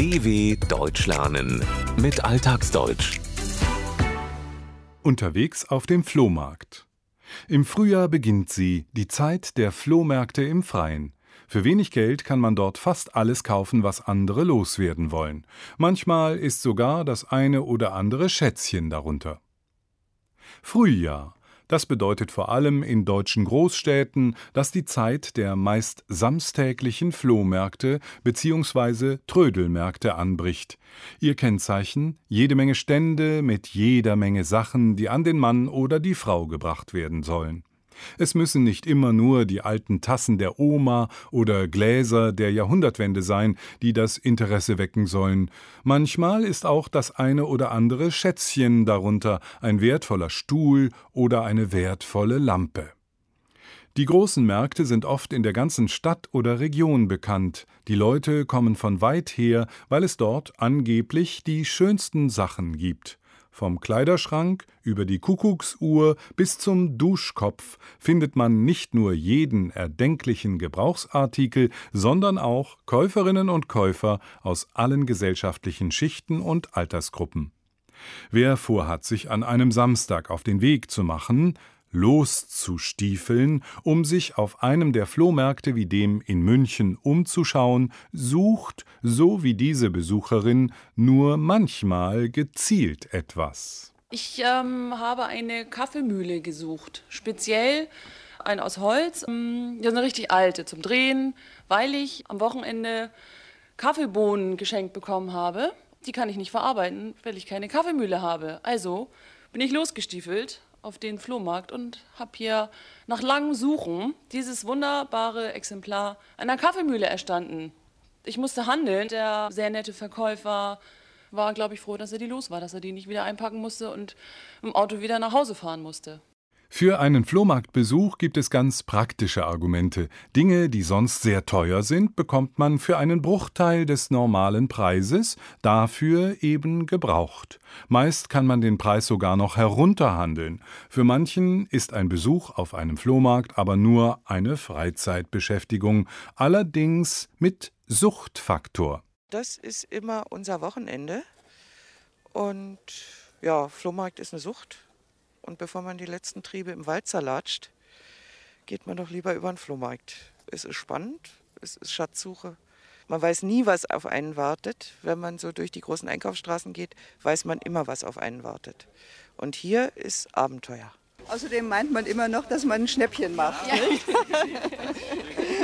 DW Deutsch lernen mit Alltagsdeutsch. Unterwegs auf dem Flohmarkt. Im Frühjahr beginnt sie, die Zeit der Flohmärkte im Freien. Für wenig Geld kann man dort fast alles kaufen, was andere loswerden wollen. Manchmal ist sogar das eine oder andere Schätzchen darunter. Frühjahr. Das bedeutet vor allem in deutschen Großstädten, dass die Zeit der meist samstäglichen Flohmärkte bzw. Trödelmärkte anbricht. Ihr Kennzeichen jede Menge Stände mit jeder Menge Sachen, die an den Mann oder die Frau gebracht werden sollen. Es müssen nicht immer nur die alten Tassen der Oma oder Gläser der Jahrhundertwende sein, die das Interesse wecken sollen. Manchmal ist auch das eine oder andere Schätzchen darunter, ein wertvoller Stuhl oder eine wertvolle Lampe. Die großen Märkte sind oft in der ganzen Stadt oder Region bekannt. Die Leute kommen von weit her, weil es dort angeblich die schönsten Sachen gibt. Vom Kleiderschrank über die Kuckucksuhr bis zum Duschkopf findet man nicht nur jeden erdenklichen Gebrauchsartikel, sondern auch Käuferinnen und Käufer aus allen gesellschaftlichen Schichten und Altersgruppen. Wer vorhat, sich an einem Samstag auf den Weg zu machen, loszustiefeln, um sich auf einem der Flohmärkte wie dem in München umzuschauen, sucht, so wie diese Besucherin, nur manchmal gezielt etwas. Ich ähm, habe eine Kaffeemühle gesucht, speziell eine aus Holz, ähm, eine richtig alte zum Drehen, weil ich am Wochenende Kaffeebohnen geschenkt bekommen habe. Die kann ich nicht verarbeiten, weil ich keine Kaffeemühle habe. Also bin ich losgestiefelt auf den Flohmarkt und habe hier nach langem Suchen dieses wunderbare Exemplar einer Kaffeemühle erstanden. Ich musste handeln. Der sehr nette Verkäufer war, glaube ich, froh, dass er die los war, dass er die nicht wieder einpacken musste und im Auto wieder nach Hause fahren musste. Für einen Flohmarktbesuch gibt es ganz praktische Argumente. Dinge, die sonst sehr teuer sind, bekommt man für einen Bruchteil des normalen Preises, dafür eben gebraucht. Meist kann man den Preis sogar noch herunterhandeln. Für manchen ist ein Besuch auf einem Flohmarkt aber nur eine Freizeitbeschäftigung, allerdings mit Suchtfaktor. Das ist immer unser Wochenende. Und ja, Flohmarkt ist eine Sucht. Und bevor man die letzten Triebe im Wald zerlatscht, geht man doch lieber über den Flohmarkt. Es ist spannend, es ist Schatzsuche. Man weiß nie, was auf einen wartet. Wenn man so durch die großen Einkaufsstraßen geht, weiß man immer, was auf einen wartet. Und hier ist Abenteuer. Außerdem meint man immer noch, dass man ein Schnäppchen macht. Ja.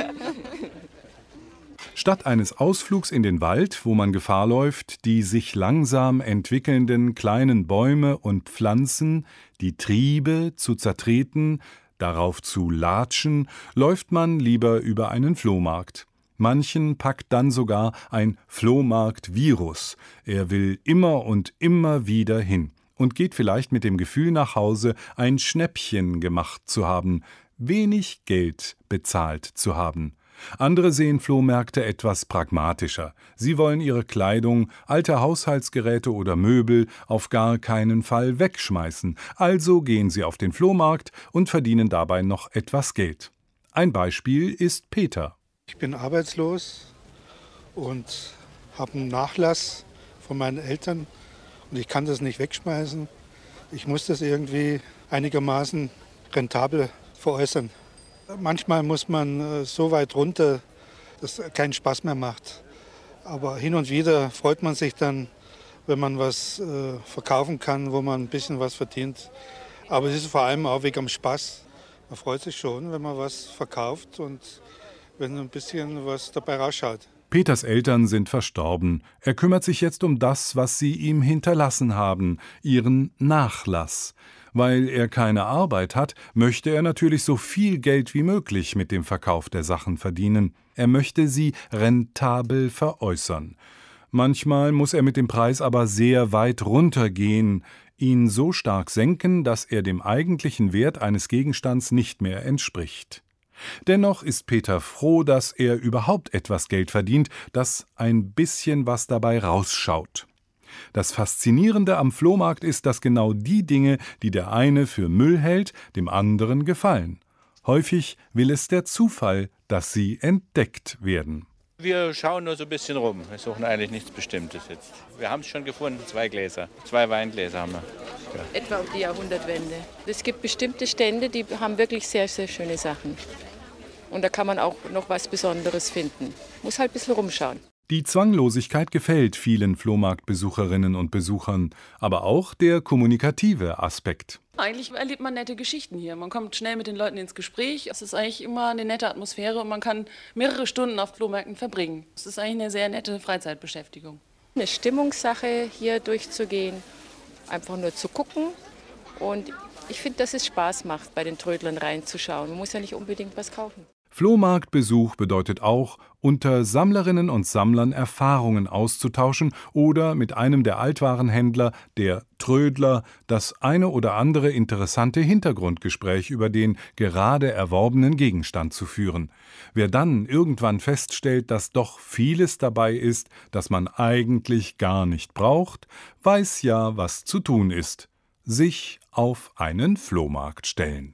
Statt eines Ausflugs in den Wald, wo man Gefahr läuft, die sich langsam entwickelnden kleinen Bäume und Pflanzen, die Triebe zu zertreten, darauf zu latschen, läuft man lieber über einen Flohmarkt. Manchen packt dann sogar ein Flohmarkt-Virus. Er will immer und immer wieder hin und geht vielleicht mit dem Gefühl nach Hause, ein Schnäppchen gemacht zu haben, wenig Geld bezahlt zu haben. Andere sehen Flohmärkte etwas pragmatischer. Sie wollen ihre Kleidung, alte Haushaltsgeräte oder Möbel auf gar keinen Fall wegschmeißen, also gehen sie auf den Flohmarkt und verdienen dabei noch etwas Geld. Ein Beispiel ist Peter. Ich bin arbeitslos und habe einen Nachlass von meinen Eltern und ich kann das nicht wegschmeißen. Ich muss das irgendwie einigermaßen rentabel veräußern. Manchmal muss man äh, so weit runter, dass es keinen Spaß mehr macht. Aber hin und wieder freut man sich dann, wenn man was äh, verkaufen kann, wo man ein bisschen was verdient. Aber es ist vor allem auch wegen dem Spaß. Man freut sich schon, wenn man was verkauft und wenn ein bisschen was dabei rausschaut. Peters Eltern sind verstorben. Er kümmert sich jetzt um das, was sie ihm hinterlassen haben, ihren Nachlass. Weil er keine Arbeit hat, möchte er natürlich so viel Geld wie möglich mit dem Verkauf der Sachen verdienen. Er möchte sie rentabel veräußern. Manchmal muss er mit dem Preis aber sehr weit runtergehen, ihn so stark senken, dass er dem eigentlichen Wert eines Gegenstands nicht mehr entspricht. Dennoch ist Peter froh, dass er überhaupt etwas Geld verdient, dass ein bisschen was dabei rausschaut. Das Faszinierende am Flohmarkt ist, dass genau die Dinge, die der eine für Müll hält, dem anderen gefallen. Häufig will es der Zufall, dass sie entdeckt werden. Wir schauen nur so ein bisschen rum. Wir suchen eigentlich nichts Bestimmtes jetzt. Wir haben es schon gefunden, zwei Gläser. Zwei Weingläser haben wir. Ja. Etwa um die Jahrhundertwende. Es gibt bestimmte Stände, die haben wirklich sehr, sehr schöne Sachen. Und da kann man auch noch was Besonderes finden. Muss halt ein bisschen rumschauen. Die Zwanglosigkeit gefällt vielen Flohmarktbesucherinnen und Besuchern, aber auch der kommunikative Aspekt. Eigentlich erlebt man nette Geschichten hier. Man kommt schnell mit den Leuten ins Gespräch. Es ist eigentlich immer eine nette Atmosphäre und man kann mehrere Stunden auf Flohmärkten verbringen. Es ist eigentlich eine sehr nette Freizeitbeschäftigung. Eine Stimmungssache hier durchzugehen, einfach nur zu gucken. Und ich finde, dass es Spaß macht, bei den Trödlern reinzuschauen. Man muss ja nicht unbedingt was kaufen. Flohmarktbesuch bedeutet auch, unter Sammlerinnen und Sammlern Erfahrungen auszutauschen oder mit einem der Altwarenhändler, der Trödler, das eine oder andere interessante Hintergrundgespräch über den gerade erworbenen Gegenstand zu führen. Wer dann irgendwann feststellt, dass doch vieles dabei ist, das man eigentlich gar nicht braucht, weiß ja, was zu tun ist. Sich auf einen Flohmarkt stellen